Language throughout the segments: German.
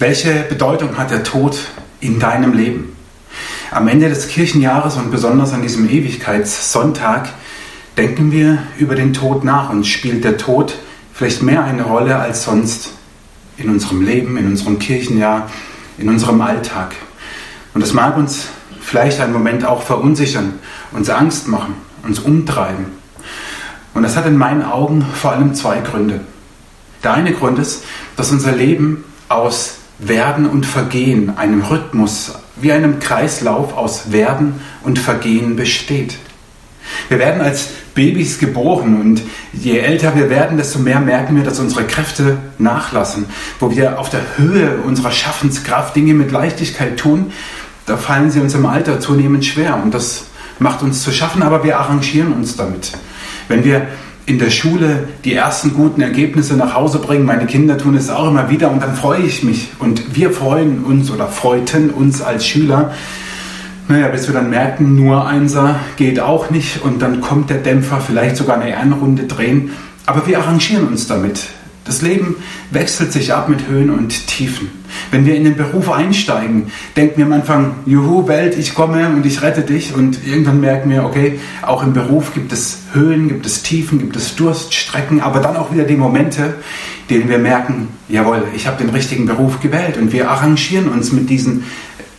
Welche Bedeutung hat der Tod in deinem Leben? Am Ende des Kirchenjahres und besonders an diesem Ewigkeitssonntag denken wir über den Tod nach und spielt der Tod vielleicht mehr eine Rolle als sonst in unserem Leben, in unserem Kirchenjahr, in unserem Alltag. Und das mag uns vielleicht einen Moment auch verunsichern, uns Angst machen, uns umtreiben. Und das hat in meinen Augen vor allem zwei Gründe. Der eine Grund ist, dass unser Leben aus werden und Vergehen, einem Rhythmus, wie einem Kreislauf aus Werden und Vergehen besteht. Wir werden als Babys geboren und je älter wir werden, desto mehr merken wir, dass unsere Kräfte nachlassen. Wo wir auf der Höhe unserer Schaffenskraft Dinge mit Leichtigkeit tun, da fallen sie uns im Alter zunehmend schwer und das macht uns zu schaffen, aber wir arrangieren uns damit. Wenn wir in der Schule die ersten guten Ergebnisse nach Hause bringen. Meine Kinder tun es auch immer wieder und dann freue ich mich. Und wir freuen uns oder freuten uns als Schüler. Naja, bis wir dann merken, nur Einser geht auch nicht und dann kommt der Dämpfer, vielleicht sogar eine Ehrenrunde drehen. Aber wir arrangieren uns damit. Das Leben wechselt sich ab mit Höhen und Tiefen. Wenn wir in den Beruf einsteigen, denken wir am Anfang, juhu, Welt, ich komme und ich rette dich. Und irgendwann merken wir, okay, auch im Beruf gibt es Höhen, gibt es Tiefen, gibt es Durststrecken, aber dann auch wieder die Momente, denen wir merken, jawohl, ich habe den richtigen Beruf gewählt. Und wir arrangieren uns mit diesen,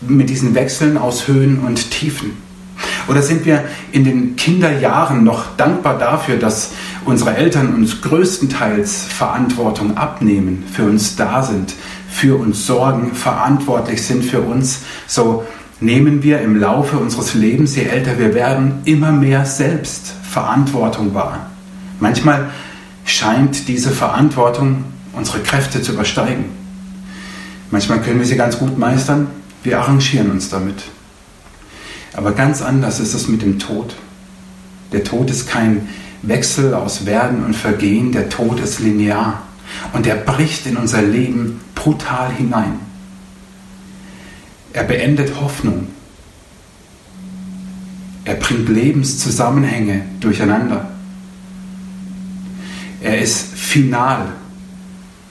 mit diesen Wechseln aus Höhen und Tiefen. Oder sind wir in den Kinderjahren noch dankbar dafür, dass unsere Eltern uns größtenteils Verantwortung abnehmen, für uns da sind, für uns sorgen, verantwortlich sind für uns, so nehmen wir im Laufe unseres Lebens, je älter wir werden, immer mehr selbst Verantwortung wahr. Manchmal scheint diese Verantwortung unsere Kräfte zu übersteigen. Manchmal können wir sie ganz gut meistern, wir arrangieren uns damit. Aber ganz anders ist es mit dem Tod. Der Tod ist kein Wechsel aus Werden und Vergehen, der Tod ist linear und er bricht in unser Leben brutal hinein. Er beendet Hoffnung. Er bringt Lebenszusammenhänge durcheinander. Er ist final.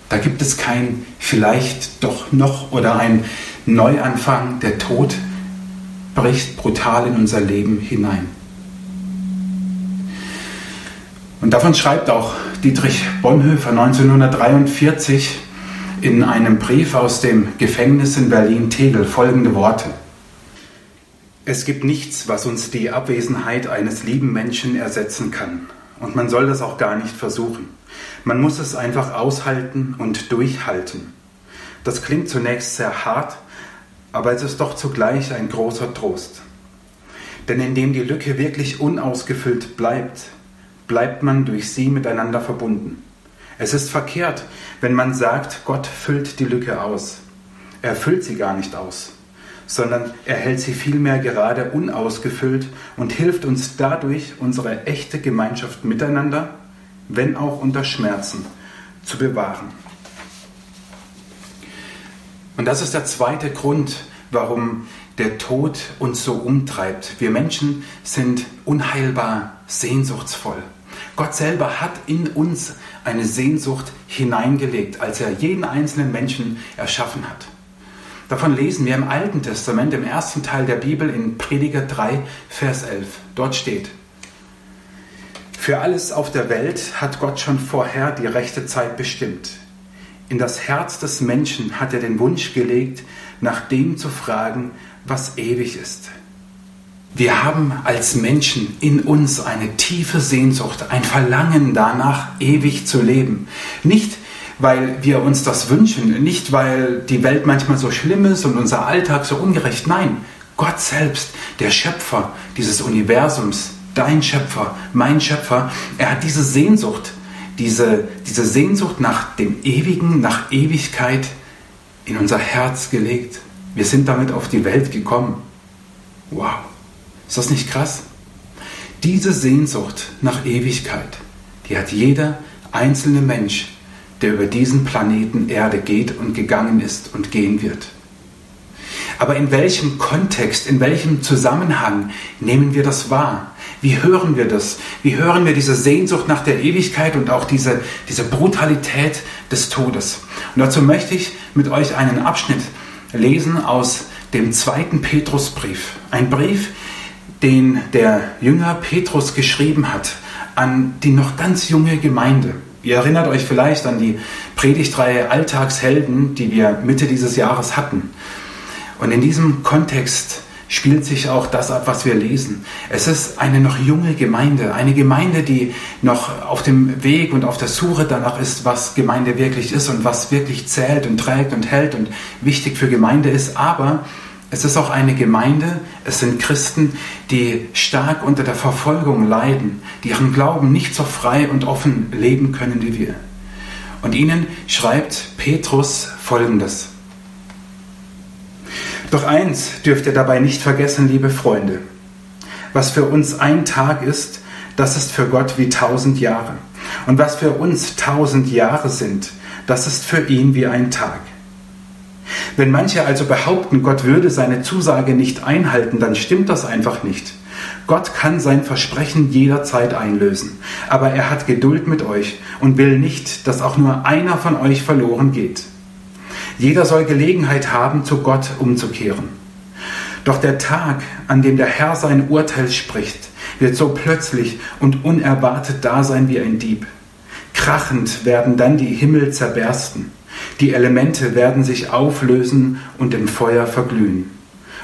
Da gibt es kein vielleicht doch noch oder ein Neuanfang. Der Tod bricht brutal in unser Leben hinein. Und davon schreibt auch Dietrich Bonhoeffer 1943 in einem Brief aus dem Gefängnis in Berlin-Tegel folgende Worte. Es gibt nichts, was uns die Abwesenheit eines lieben Menschen ersetzen kann. Und man soll das auch gar nicht versuchen. Man muss es einfach aushalten und durchhalten. Das klingt zunächst sehr hart, aber es ist doch zugleich ein großer Trost. Denn indem die Lücke wirklich unausgefüllt bleibt, bleibt man durch sie miteinander verbunden. Es ist verkehrt, wenn man sagt, Gott füllt die Lücke aus. Er füllt sie gar nicht aus, sondern er hält sie vielmehr gerade unausgefüllt und hilft uns dadurch, unsere echte Gemeinschaft miteinander, wenn auch unter Schmerzen, zu bewahren. Und das ist der zweite Grund, warum der Tod uns so umtreibt. Wir Menschen sind unheilbar sehnsuchtsvoll. Gott selber hat in uns eine Sehnsucht hineingelegt, als er jeden einzelnen Menschen erschaffen hat. Davon lesen wir im Alten Testament, im ersten Teil der Bibel in Prediger 3, Vers 11. Dort steht, für alles auf der Welt hat Gott schon vorher die rechte Zeit bestimmt. In das Herz des Menschen hat er den Wunsch gelegt, nach dem zu fragen, was ewig ist. Wir haben als Menschen in uns eine tiefe Sehnsucht, ein Verlangen danach, ewig zu leben. Nicht, weil wir uns das wünschen, nicht, weil die Welt manchmal so schlimm ist und unser Alltag so ungerecht. Nein, Gott selbst, der Schöpfer dieses Universums, dein Schöpfer, mein Schöpfer, er hat diese Sehnsucht, diese, diese Sehnsucht nach dem Ewigen, nach Ewigkeit in unser Herz gelegt. Wir sind damit auf die Welt gekommen. Wow. Ist das nicht krass? Diese Sehnsucht nach Ewigkeit, die hat jeder einzelne Mensch, der über diesen Planeten Erde geht und gegangen ist und gehen wird. Aber in welchem Kontext, in welchem Zusammenhang nehmen wir das wahr? Wie hören wir das? Wie hören wir diese Sehnsucht nach der Ewigkeit und auch diese, diese Brutalität des Todes. Und dazu möchte ich mit euch einen Abschnitt lesen aus dem zweiten Petrusbrief. Ein Brief, den der Jünger Petrus geschrieben hat an die noch ganz junge Gemeinde. Ihr erinnert euch vielleicht an die Predigtreihe Alltagshelden, die wir Mitte dieses Jahres hatten. Und in diesem Kontext spielt sich auch das ab, was wir lesen. Es ist eine noch junge Gemeinde, eine Gemeinde, die noch auf dem Weg und auf der Suche danach ist, was Gemeinde wirklich ist und was wirklich zählt und trägt und hält und wichtig für Gemeinde ist. Aber es ist auch eine Gemeinde, es sind Christen, die stark unter der Verfolgung leiden, die ihren Glauben nicht so frei und offen leben können wie wir. Und ihnen schreibt Petrus Folgendes. Doch eins dürft ihr dabei nicht vergessen, liebe Freunde. Was für uns ein Tag ist, das ist für Gott wie tausend Jahre. Und was für uns tausend Jahre sind, das ist für ihn wie ein Tag. Wenn manche also behaupten, Gott würde seine Zusage nicht einhalten, dann stimmt das einfach nicht. Gott kann sein Versprechen jederzeit einlösen, aber er hat Geduld mit euch und will nicht, dass auch nur einer von euch verloren geht. Jeder soll Gelegenheit haben, zu Gott umzukehren. Doch der Tag, an dem der Herr sein Urteil spricht, wird so plötzlich und unerwartet da sein wie ein Dieb. Krachend werden dann die Himmel zerbersten, die Elemente werden sich auflösen und im Feuer verglühen,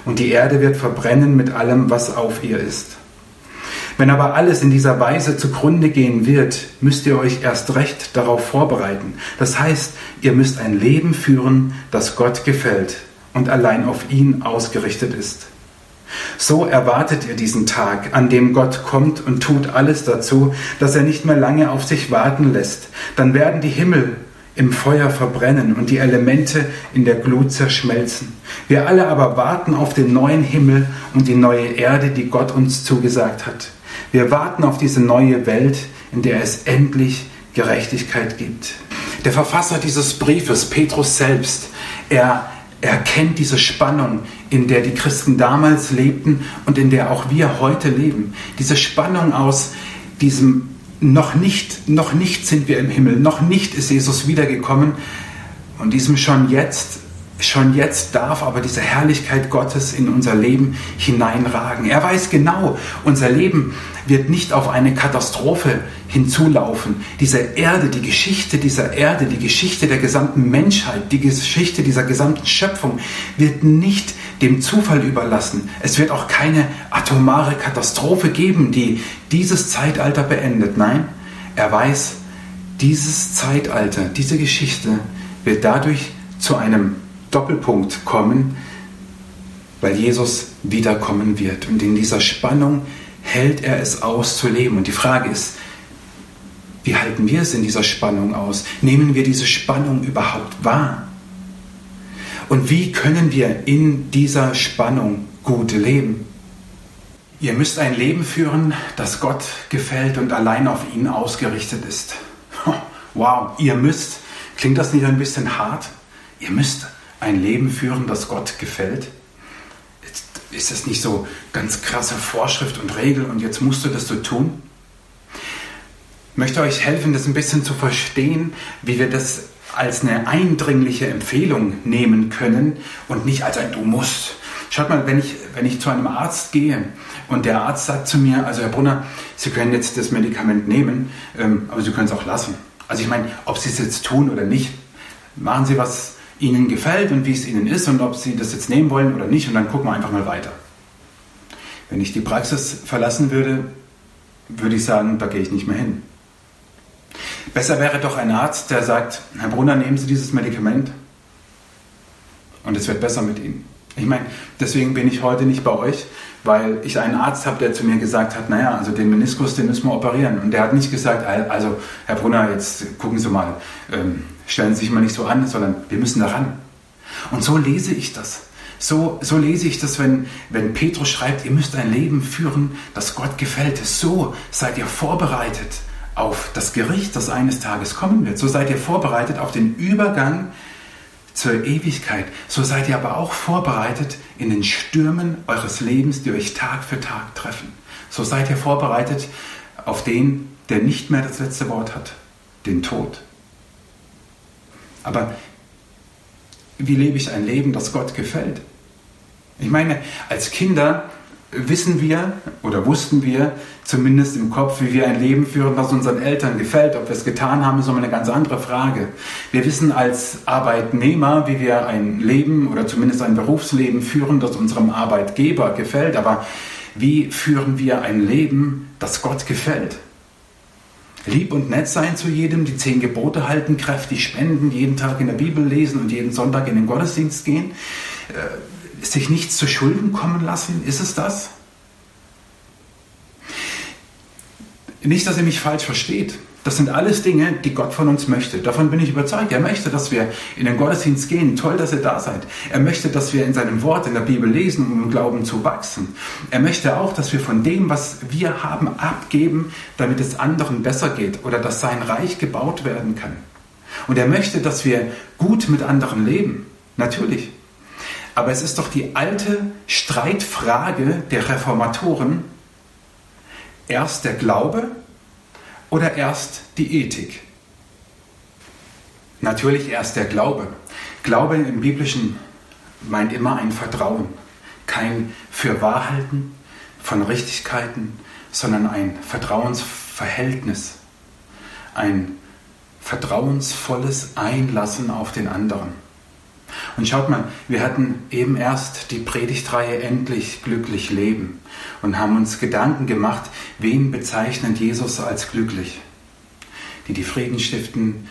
und die Erde wird verbrennen mit allem, was auf ihr ist. Wenn aber alles in dieser Weise zugrunde gehen wird, müsst ihr euch erst recht darauf vorbereiten. Das heißt, ihr müsst ein Leben führen, das Gott gefällt und allein auf ihn ausgerichtet ist. So erwartet ihr diesen Tag, an dem Gott kommt und tut alles dazu, dass er nicht mehr lange auf sich warten lässt. Dann werden die Himmel im Feuer verbrennen und die Elemente in der Glut zerschmelzen. Wir alle aber warten auf den neuen Himmel und die neue Erde, die Gott uns zugesagt hat. Wir warten auf diese neue Welt, in der es endlich Gerechtigkeit gibt. Der Verfasser dieses Briefes, Petrus selbst, er erkennt diese Spannung, in der die Christen damals lebten und in der auch wir heute leben. Diese Spannung aus diesem noch nicht, noch nicht sind wir im Himmel, noch nicht ist Jesus wiedergekommen und diesem schon jetzt schon jetzt darf aber diese Herrlichkeit Gottes in unser Leben hineinragen. Er weiß genau, unser Leben wird nicht auf eine Katastrophe hinzulaufen. Diese Erde, die Geschichte dieser Erde, die Geschichte der gesamten Menschheit, die Geschichte dieser gesamten Schöpfung wird nicht dem Zufall überlassen. Es wird auch keine atomare Katastrophe geben, die dieses Zeitalter beendet. Nein, er weiß, dieses Zeitalter, diese Geschichte wird dadurch zu einem Doppelpunkt kommen, weil Jesus wiederkommen wird. Und in dieser Spannung hält er es aus zu leben. Und die Frage ist, wie halten wir es in dieser Spannung aus? Nehmen wir diese Spannung überhaupt wahr? Und wie können wir in dieser Spannung gut leben? Ihr müsst ein Leben führen, das Gott gefällt und allein auf ihn ausgerichtet ist. Wow, ihr müsst. Klingt das nicht ein bisschen hart? Ihr müsst ein Leben führen, das Gott gefällt? Ist das nicht so ganz krasse Vorschrift und Regel und jetzt musst du das so tun? Ich möchte euch helfen, das ein bisschen zu verstehen, wie wir das als eine eindringliche Empfehlung nehmen können und nicht als ein Du musst. Schaut mal, wenn ich, wenn ich zu einem Arzt gehe und der Arzt sagt zu mir, also Herr Brunner, Sie können jetzt das Medikament nehmen, ähm, aber Sie können es auch lassen. Also ich meine, ob Sie es jetzt tun oder nicht, machen Sie was Ihnen gefällt und wie es Ihnen ist und ob Sie das jetzt nehmen wollen oder nicht und dann gucken wir einfach mal weiter. Wenn ich die Praxis verlassen würde, würde ich sagen, da gehe ich nicht mehr hin. Besser wäre doch ein Arzt, der sagt, Herr Brunner, nehmen Sie dieses Medikament und es wird besser mit Ihnen. Ich meine, deswegen bin ich heute nicht bei euch, weil ich einen Arzt habe, der zu mir gesagt hat, naja, also den Meniskus, den müssen wir operieren. Und der hat nicht gesagt, also Herr Brunner, jetzt gucken Sie mal, ähm, stellen Sie sich mal nicht so an, sondern wir müssen daran. Und so lese ich das. So, so lese ich das, wenn, wenn Petrus schreibt, ihr müsst ein Leben führen, das Gott gefällt. So seid ihr vorbereitet auf das Gericht, das eines Tages kommen wird. So seid ihr vorbereitet auf den Übergang zur Ewigkeit. So seid ihr aber auch vorbereitet in den Stürmen eures Lebens, die euch Tag für Tag treffen. So seid ihr vorbereitet auf den, der nicht mehr das letzte Wort hat, den Tod. Aber wie lebe ich ein Leben, das Gott gefällt? Ich meine, als Kinder wissen wir oder wussten wir zumindest im Kopf, wie wir ein Leben führen, was unseren Eltern gefällt. Ob wir es getan haben, ist immer eine ganz andere Frage. Wir wissen als Arbeitnehmer, wie wir ein Leben oder zumindest ein Berufsleben führen, das unserem Arbeitgeber gefällt. Aber wie führen wir ein Leben, das Gott gefällt? Lieb und nett sein zu jedem, die zehn Gebote halten, kräftig spenden, jeden Tag in der Bibel lesen und jeden Sonntag in den Gottesdienst gehen. Äh, sich nichts zu Schulden kommen lassen, ist es das? Nicht, dass ihr mich falsch versteht. Das sind alles Dinge, die Gott von uns möchte. Davon bin ich überzeugt. Er möchte, dass wir in den Gottesdienst gehen. Toll, dass ihr da seid. Er möchte, dass wir in seinem Wort in der Bibel lesen, um im Glauben zu wachsen. Er möchte auch, dass wir von dem, was wir haben, abgeben, damit es anderen besser geht oder dass sein Reich gebaut werden kann. Und er möchte, dass wir gut mit anderen leben. Natürlich. Aber es ist doch die alte Streitfrage der Reformatoren, erst der Glaube oder erst die Ethik? Natürlich erst der Glaube. Glaube im Biblischen meint immer ein Vertrauen, kein Fürwahrhalten von Richtigkeiten, sondern ein Vertrauensverhältnis, ein vertrauensvolles Einlassen auf den anderen. Und schaut mal, wir hatten eben erst die Predigtreihe Endlich glücklich leben und haben uns Gedanken gemacht, wen bezeichnet Jesus als glücklich? Die die Frieden stiften,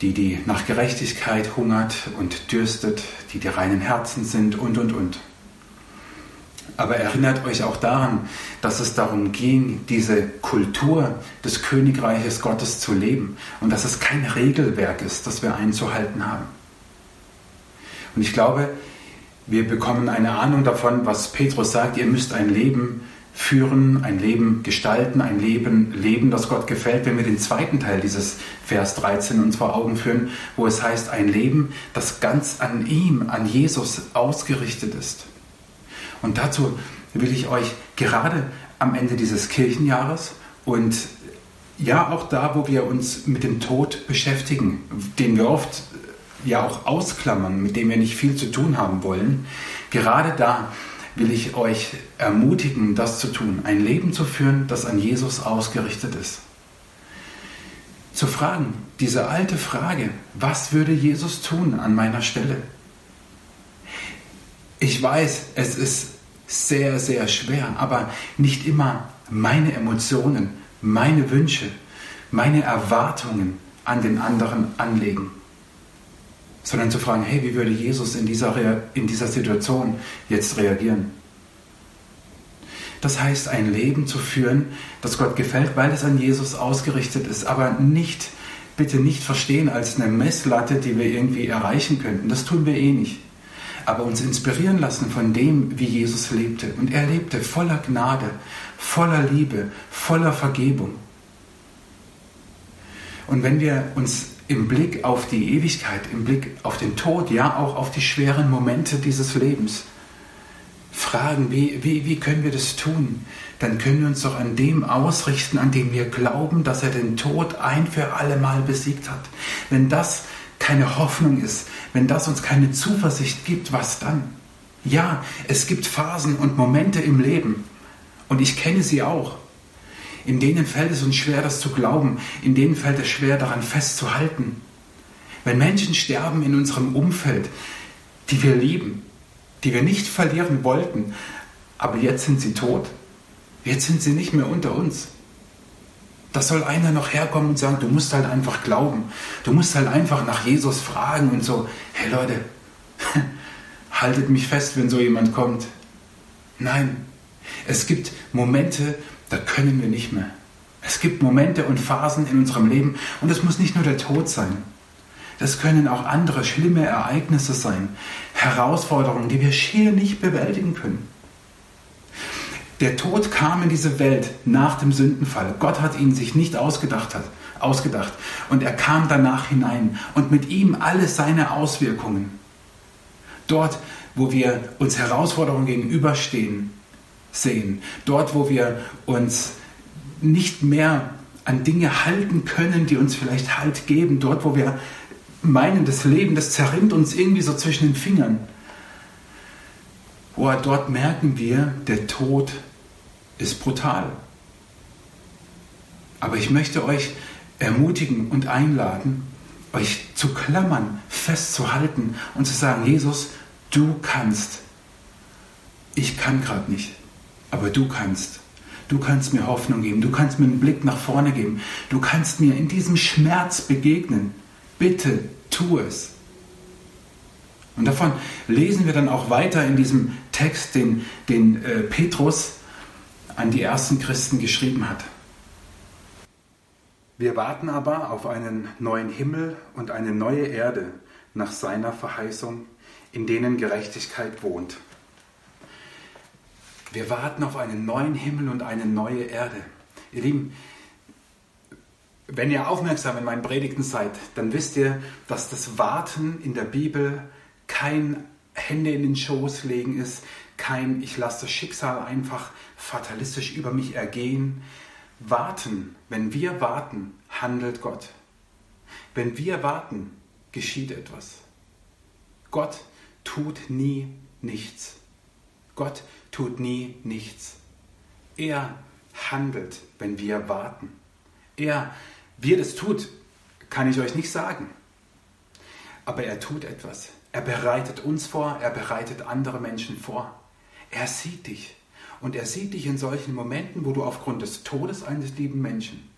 die die nach Gerechtigkeit hungert und dürstet, die die reinen Herzen sind und, und, und. Aber erinnert euch auch daran, dass es darum ging, diese Kultur des Königreiches Gottes zu leben und dass es kein Regelwerk ist, das wir einzuhalten haben. Und ich glaube, wir bekommen eine Ahnung davon, was Petrus sagt, ihr müsst ein Leben führen, ein Leben gestalten, ein Leben leben, das Gott gefällt, wenn wir den zweiten Teil dieses Vers 13 uns vor Augen führen, wo es heißt, ein Leben, das ganz an ihm, an Jesus ausgerichtet ist. Und dazu will ich euch gerade am Ende dieses Kirchenjahres und ja auch da, wo wir uns mit dem Tod beschäftigen, den wir oft ja auch ausklammern, mit dem wir nicht viel zu tun haben wollen, gerade da will ich euch ermutigen, das zu tun, ein Leben zu führen, das an Jesus ausgerichtet ist. Zu fragen, diese alte Frage, was würde Jesus tun an meiner Stelle? Ich weiß, es ist sehr, sehr schwer, aber nicht immer meine Emotionen, meine Wünsche, meine Erwartungen an den anderen anlegen sondern zu fragen, hey, wie würde Jesus in dieser, in dieser Situation jetzt reagieren? Das heißt, ein Leben zu führen, das Gott gefällt, weil es an Jesus ausgerichtet ist, aber nicht, bitte nicht verstehen als eine Messlatte, die wir irgendwie erreichen könnten. Das tun wir eh nicht. Aber uns inspirieren lassen von dem, wie Jesus lebte. Und er lebte voller Gnade, voller Liebe, voller Vergebung. Und wenn wir uns im Blick auf die Ewigkeit, im Blick auf den Tod, ja auch auf die schweren Momente dieses Lebens fragen, wie, wie, wie können wir das tun? Dann können wir uns doch an dem ausrichten, an dem wir glauben, dass er den Tod ein für alle Mal besiegt hat. Wenn das keine Hoffnung ist, wenn das uns keine Zuversicht gibt, was dann? Ja, es gibt Phasen und Momente im Leben und ich kenne sie auch. In denen fällt es uns schwer, das zu glauben. In denen fällt es schwer, daran festzuhalten. Wenn Menschen sterben in unserem Umfeld, die wir lieben, die wir nicht verlieren wollten, aber jetzt sind sie tot. Jetzt sind sie nicht mehr unter uns. Da soll einer noch herkommen und sagen, du musst halt einfach glauben. Du musst halt einfach nach Jesus fragen und so, hey Leute, haltet mich fest, wenn so jemand kommt. Nein, es gibt Momente, da können wir nicht mehr. Es gibt Momente und Phasen in unserem Leben und es muss nicht nur der Tod sein. Das können auch andere schlimme Ereignisse sein, Herausforderungen, die wir schier nicht bewältigen können. Der Tod kam in diese Welt nach dem Sündenfall. Gott hat ihn sich nicht ausgedacht, hat, ausgedacht. Und er kam danach hinein und mit ihm alle seine Auswirkungen. Dort, wo wir uns Herausforderungen gegenüberstehen, sehen. Dort, wo wir uns nicht mehr an Dinge halten können, die uns vielleicht Halt geben. Dort, wo wir meinen, das Leben, das zerrinnt uns irgendwie so zwischen den Fingern. Boah, dort merken wir, der Tod ist brutal. Aber ich möchte euch ermutigen und einladen, euch zu klammern, festzuhalten und zu sagen, Jesus, du kannst. Ich kann gerade nicht, aber du kannst. Du kannst mir Hoffnung geben, du kannst mir einen Blick nach vorne geben, du kannst mir in diesem Schmerz begegnen. Bitte tu es. Und davon lesen wir dann auch weiter in diesem Text, den, den äh, Petrus an die ersten Christen geschrieben hat. Wir warten aber auf einen neuen Himmel und eine neue Erde nach seiner Verheißung, in denen Gerechtigkeit wohnt. Wir warten auf einen neuen Himmel und eine neue Erde. Ihr Lieben, wenn ihr aufmerksam in meinen Predigten seid, dann wisst ihr, dass das Warten in der Bibel kein Hände in den Schoß legen ist, kein ich lasse das Schicksal einfach fatalistisch über mich ergehen. Warten, wenn wir warten, handelt Gott. Wenn wir warten, geschieht etwas. Gott tut nie nichts. Gott tut nie nichts. Er handelt, wenn wir warten. Er, wie er das tut, kann ich euch nicht sagen. Aber er tut etwas. Er bereitet uns vor, er bereitet andere Menschen vor. Er sieht dich. Und er sieht dich in solchen Momenten, wo du aufgrund des Todes eines lieben Menschen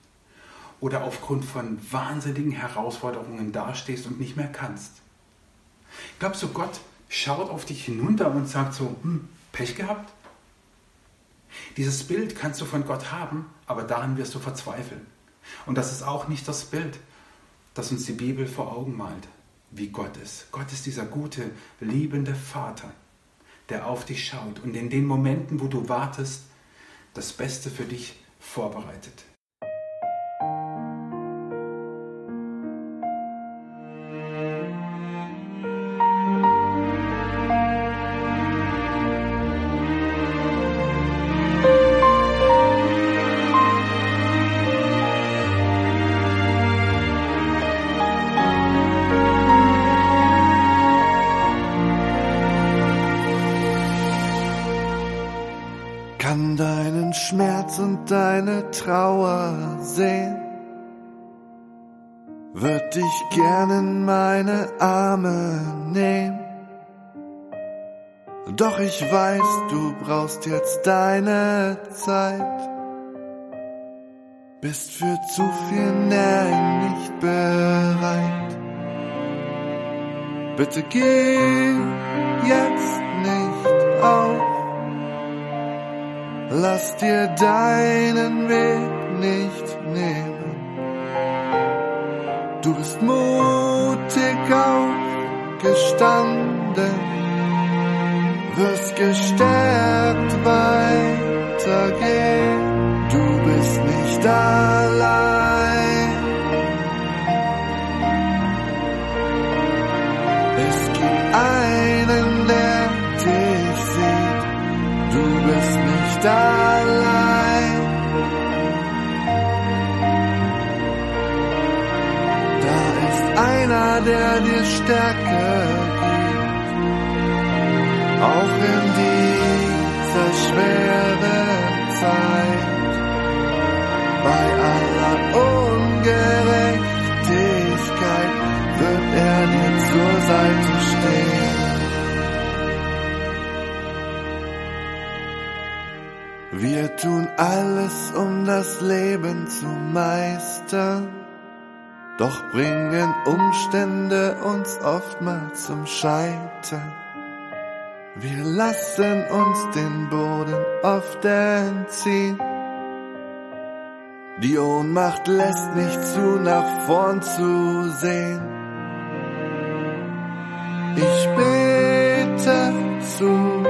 oder aufgrund von wahnsinnigen Herausforderungen dastehst und nicht mehr kannst. Glaubst du, Gott schaut auf dich hinunter und sagt so, hm, Pech gehabt? Dieses Bild kannst du von Gott haben, aber daran wirst du verzweifeln. Und das ist auch nicht das Bild, das uns die Bibel vor Augen malt, wie Gott ist. Gott ist dieser gute, liebende Vater, der auf dich schaut und in den Momenten, wo du wartest, das Beste für dich vorbereitet. Deine Trauer sehen, würd dich gern in meine Arme nehmen. Doch ich weiß, du brauchst jetzt deine Zeit, bist für zu viel Nähe nicht bereit. Bitte geh jetzt nicht auf lass dir deinen Weg nicht nehmen. Du bist mutig aufgestanden, wirst gestärkt allein. Da ist einer, der dir Stärke gibt, auch in dieser schweren Zeit. Bei aller Ungerechtigkeit wird er dir zur Seite Wir tun alles, um das Leben zu meistern, doch bringen Umstände uns oftmals zum Scheitern. Wir lassen uns den Boden oft entziehen. Die Ohnmacht lässt nicht zu, nach vorn zu sehen. Ich bete zu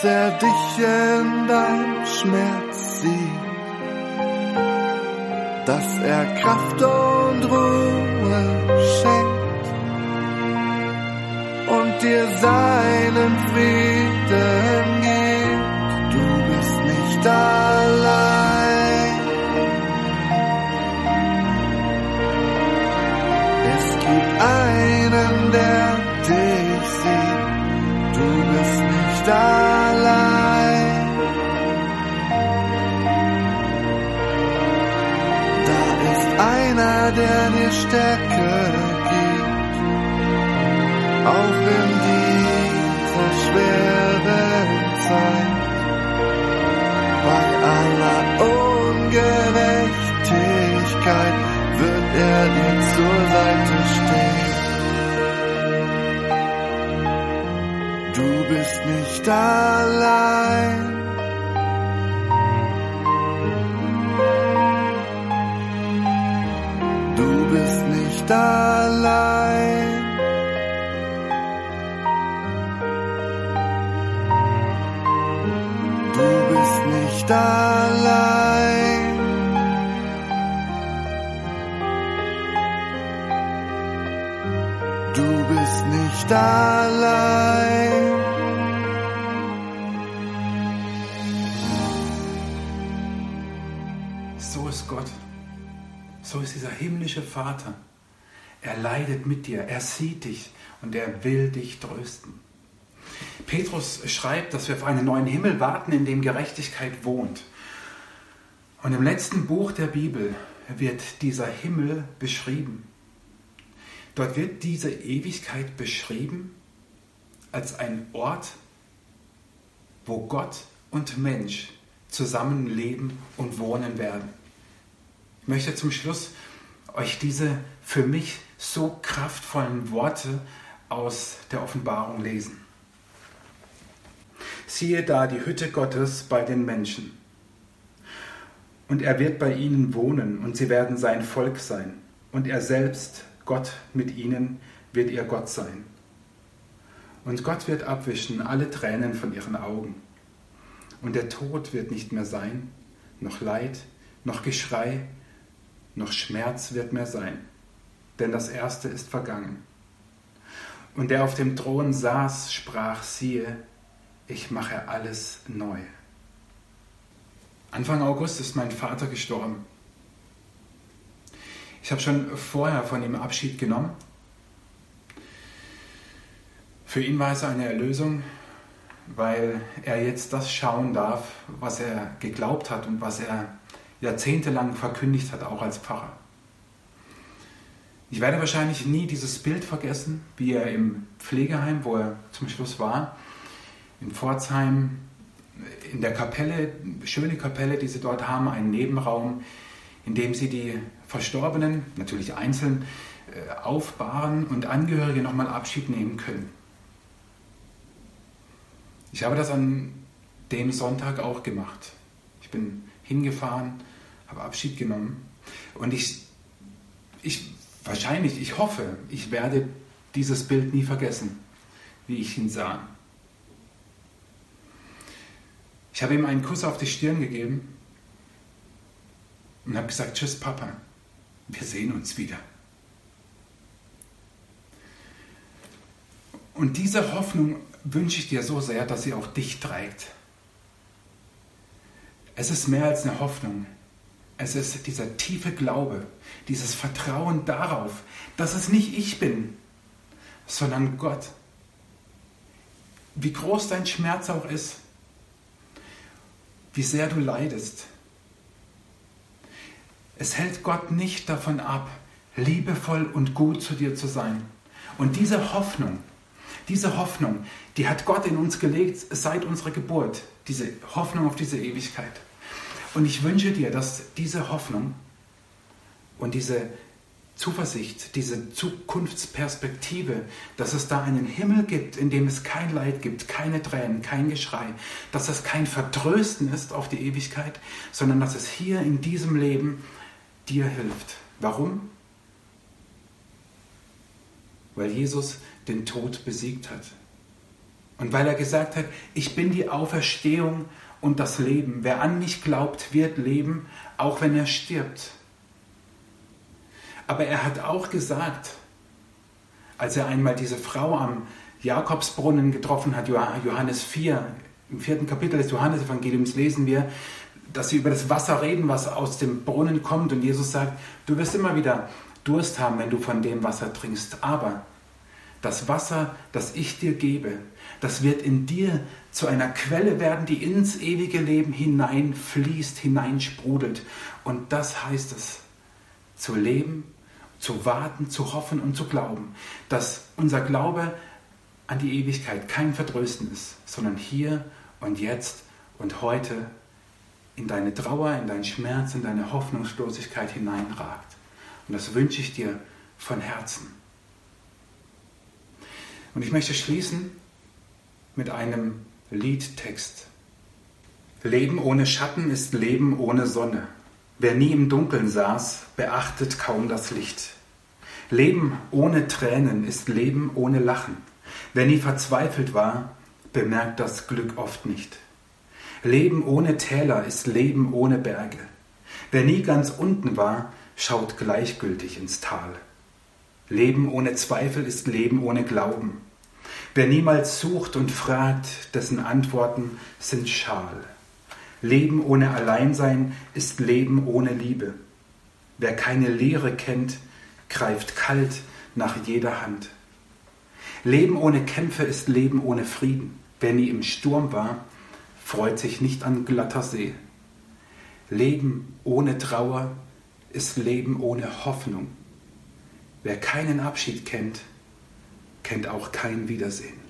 dass er dich in deinem Schmerz sieht, dass er Kraft und Ruhe schenkt und dir seinen Frieden gibt. Du bist nicht allein. Es gibt einen, der dich sieht. Du bist nicht allein. Da ist einer, der dir Stärke gibt. Auch in dieser schweren Zeit. Bei aller Ungerechtigkeit wird er dir zur Seite Bist nicht allein. Du bist nicht allein. Du bist nicht allein. Du bist nicht allein. Ist dieser himmlische Vater. Er leidet mit dir, er sieht dich und er will dich trösten. Petrus schreibt, dass wir auf einen neuen Himmel warten, in dem Gerechtigkeit wohnt. Und im letzten Buch der Bibel wird dieser Himmel beschrieben. Dort wird diese Ewigkeit beschrieben als ein Ort, wo Gott und Mensch zusammenleben und wohnen werden. Möchte zum Schluss euch diese für mich so kraftvollen Worte aus der Offenbarung lesen. Siehe da die Hütte Gottes bei den Menschen. Und er wird bei ihnen wohnen und sie werden sein Volk sein. Und er selbst, Gott mit ihnen, wird ihr Gott sein. Und Gott wird abwischen alle Tränen von ihren Augen. Und der Tod wird nicht mehr sein, noch Leid, noch Geschrei, noch Schmerz wird mehr sein, denn das Erste ist vergangen. Und der auf dem Thron saß, sprach, siehe, ich mache alles neu. Anfang August ist mein Vater gestorben. Ich habe schon vorher von ihm Abschied genommen. Für ihn war es eine Erlösung, weil er jetzt das schauen darf, was er geglaubt hat und was er jahrzehntelang verkündigt hat, auch als Pfarrer. Ich werde wahrscheinlich nie dieses Bild vergessen, wie er im Pflegeheim, wo er zum Schluss war, in Pforzheim, in der Kapelle, schöne Kapelle, die sie dort haben, einen Nebenraum, in dem sie die Verstorbenen, natürlich einzeln, aufbahren und Angehörige nochmal Abschied nehmen können. Ich habe das an dem Sonntag auch gemacht. Ich bin hingefahren, habe Abschied genommen und ich, ich wahrscheinlich, ich hoffe, ich werde dieses Bild nie vergessen, wie ich ihn sah. Ich habe ihm einen Kuss auf die Stirn gegeben und habe gesagt, tschüss Papa, wir sehen uns wieder. Und diese Hoffnung wünsche ich dir so sehr, dass sie auch dich trägt. Es ist mehr als eine Hoffnung. Es ist dieser tiefe Glaube, dieses Vertrauen darauf, dass es nicht ich bin, sondern Gott. Wie groß dein Schmerz auch ist, wie sehr du leidest. Es hält Gott nicht davon ab, liebevoll und gut zu dir zu sein. Und diese Hoffnung, diese Hoffnung, die hat Gott in uns gelegt seit unserer Geburt. Diese Hoffnung auf diese Ewigkeit. Und ich wünsche dir, dass diese Hoffnung und diese Zuversicht, diese Zukunftsperspektive, dass es da einen Himmel gibt, in dem es kein Leid gibt, keine Tränen, kein Geschrei, dass es kein Vertrösten ist auf die Ewigkeit, sondern dass es hier in diesem Leben dir hilft. Warum? Weil Jesus den Tod besiegt hat. Und weil er gesagt hat, ich bin die Auferstehung und das Leben. Wer an mich glaubt, wird leben, auch wenn er stirbt. Aber er hat auch gesagt, als er einmal diese Frau am Jakobsbrunnen getroffen hat, Johannes 4, im vierten Kapitel des Johannesevangeliums lesen wir, dass sie über das Wasser reden, was aus dem Brunnen kommt. Und Jesus sagt, du wirst immer wieder Durst haben, wenn du von dem Wasser trinkst. Aber Das Wasser, das ich dir gebe, das wird in dir zu einer Quelle werden, die ins ewige Leben hineinfließt, hineinsprudelt. Und das heißt es, zu leben, zu warten, zu hoffen und zu glauben, dass unser Glaube an die Ewigkeit kein Verdrösten ist, sondern hier und jetzt und heute in deine Trauer, in deinen Schmerz, in deine Hoffnungslosigkeit hineinragt. Und das wünsche ich dir von Herzen. Und ich möchte schließen mit einem Liedtext. Leben ohne Schatten ist Leben ohne Sonne. Wer nie im Dunkeln saß, beachtet kaum das Licht. Leben ohne Tränen ist Leben ohne Lachen. Wer nie verzweifelt war, bemerkt das Glück oft nicht. Leben ohne Täler ist Leben ohne Berge. Wer nie ganz unten war, schaut gleichgültig ins Tal. Leben ohne Zweifel ist Leben ohne Glauben. Wer niemals sucht und fragt, dessen Antworten sind schal. Leben ohne Alleinsein ist Leben ohne Liebe. Wer keine Lehre kennt, greift kalt nach jeder Hand. Leben ohne Kämpfe ist Leben ohne Frieden. Wer nie im Sturm war, freut sich nicht an glatter See. Leben ohne Trauer ist Leben ohne Hoffnung. Wer keinen Abschied kennt, kennt auch kein Wiedersehen.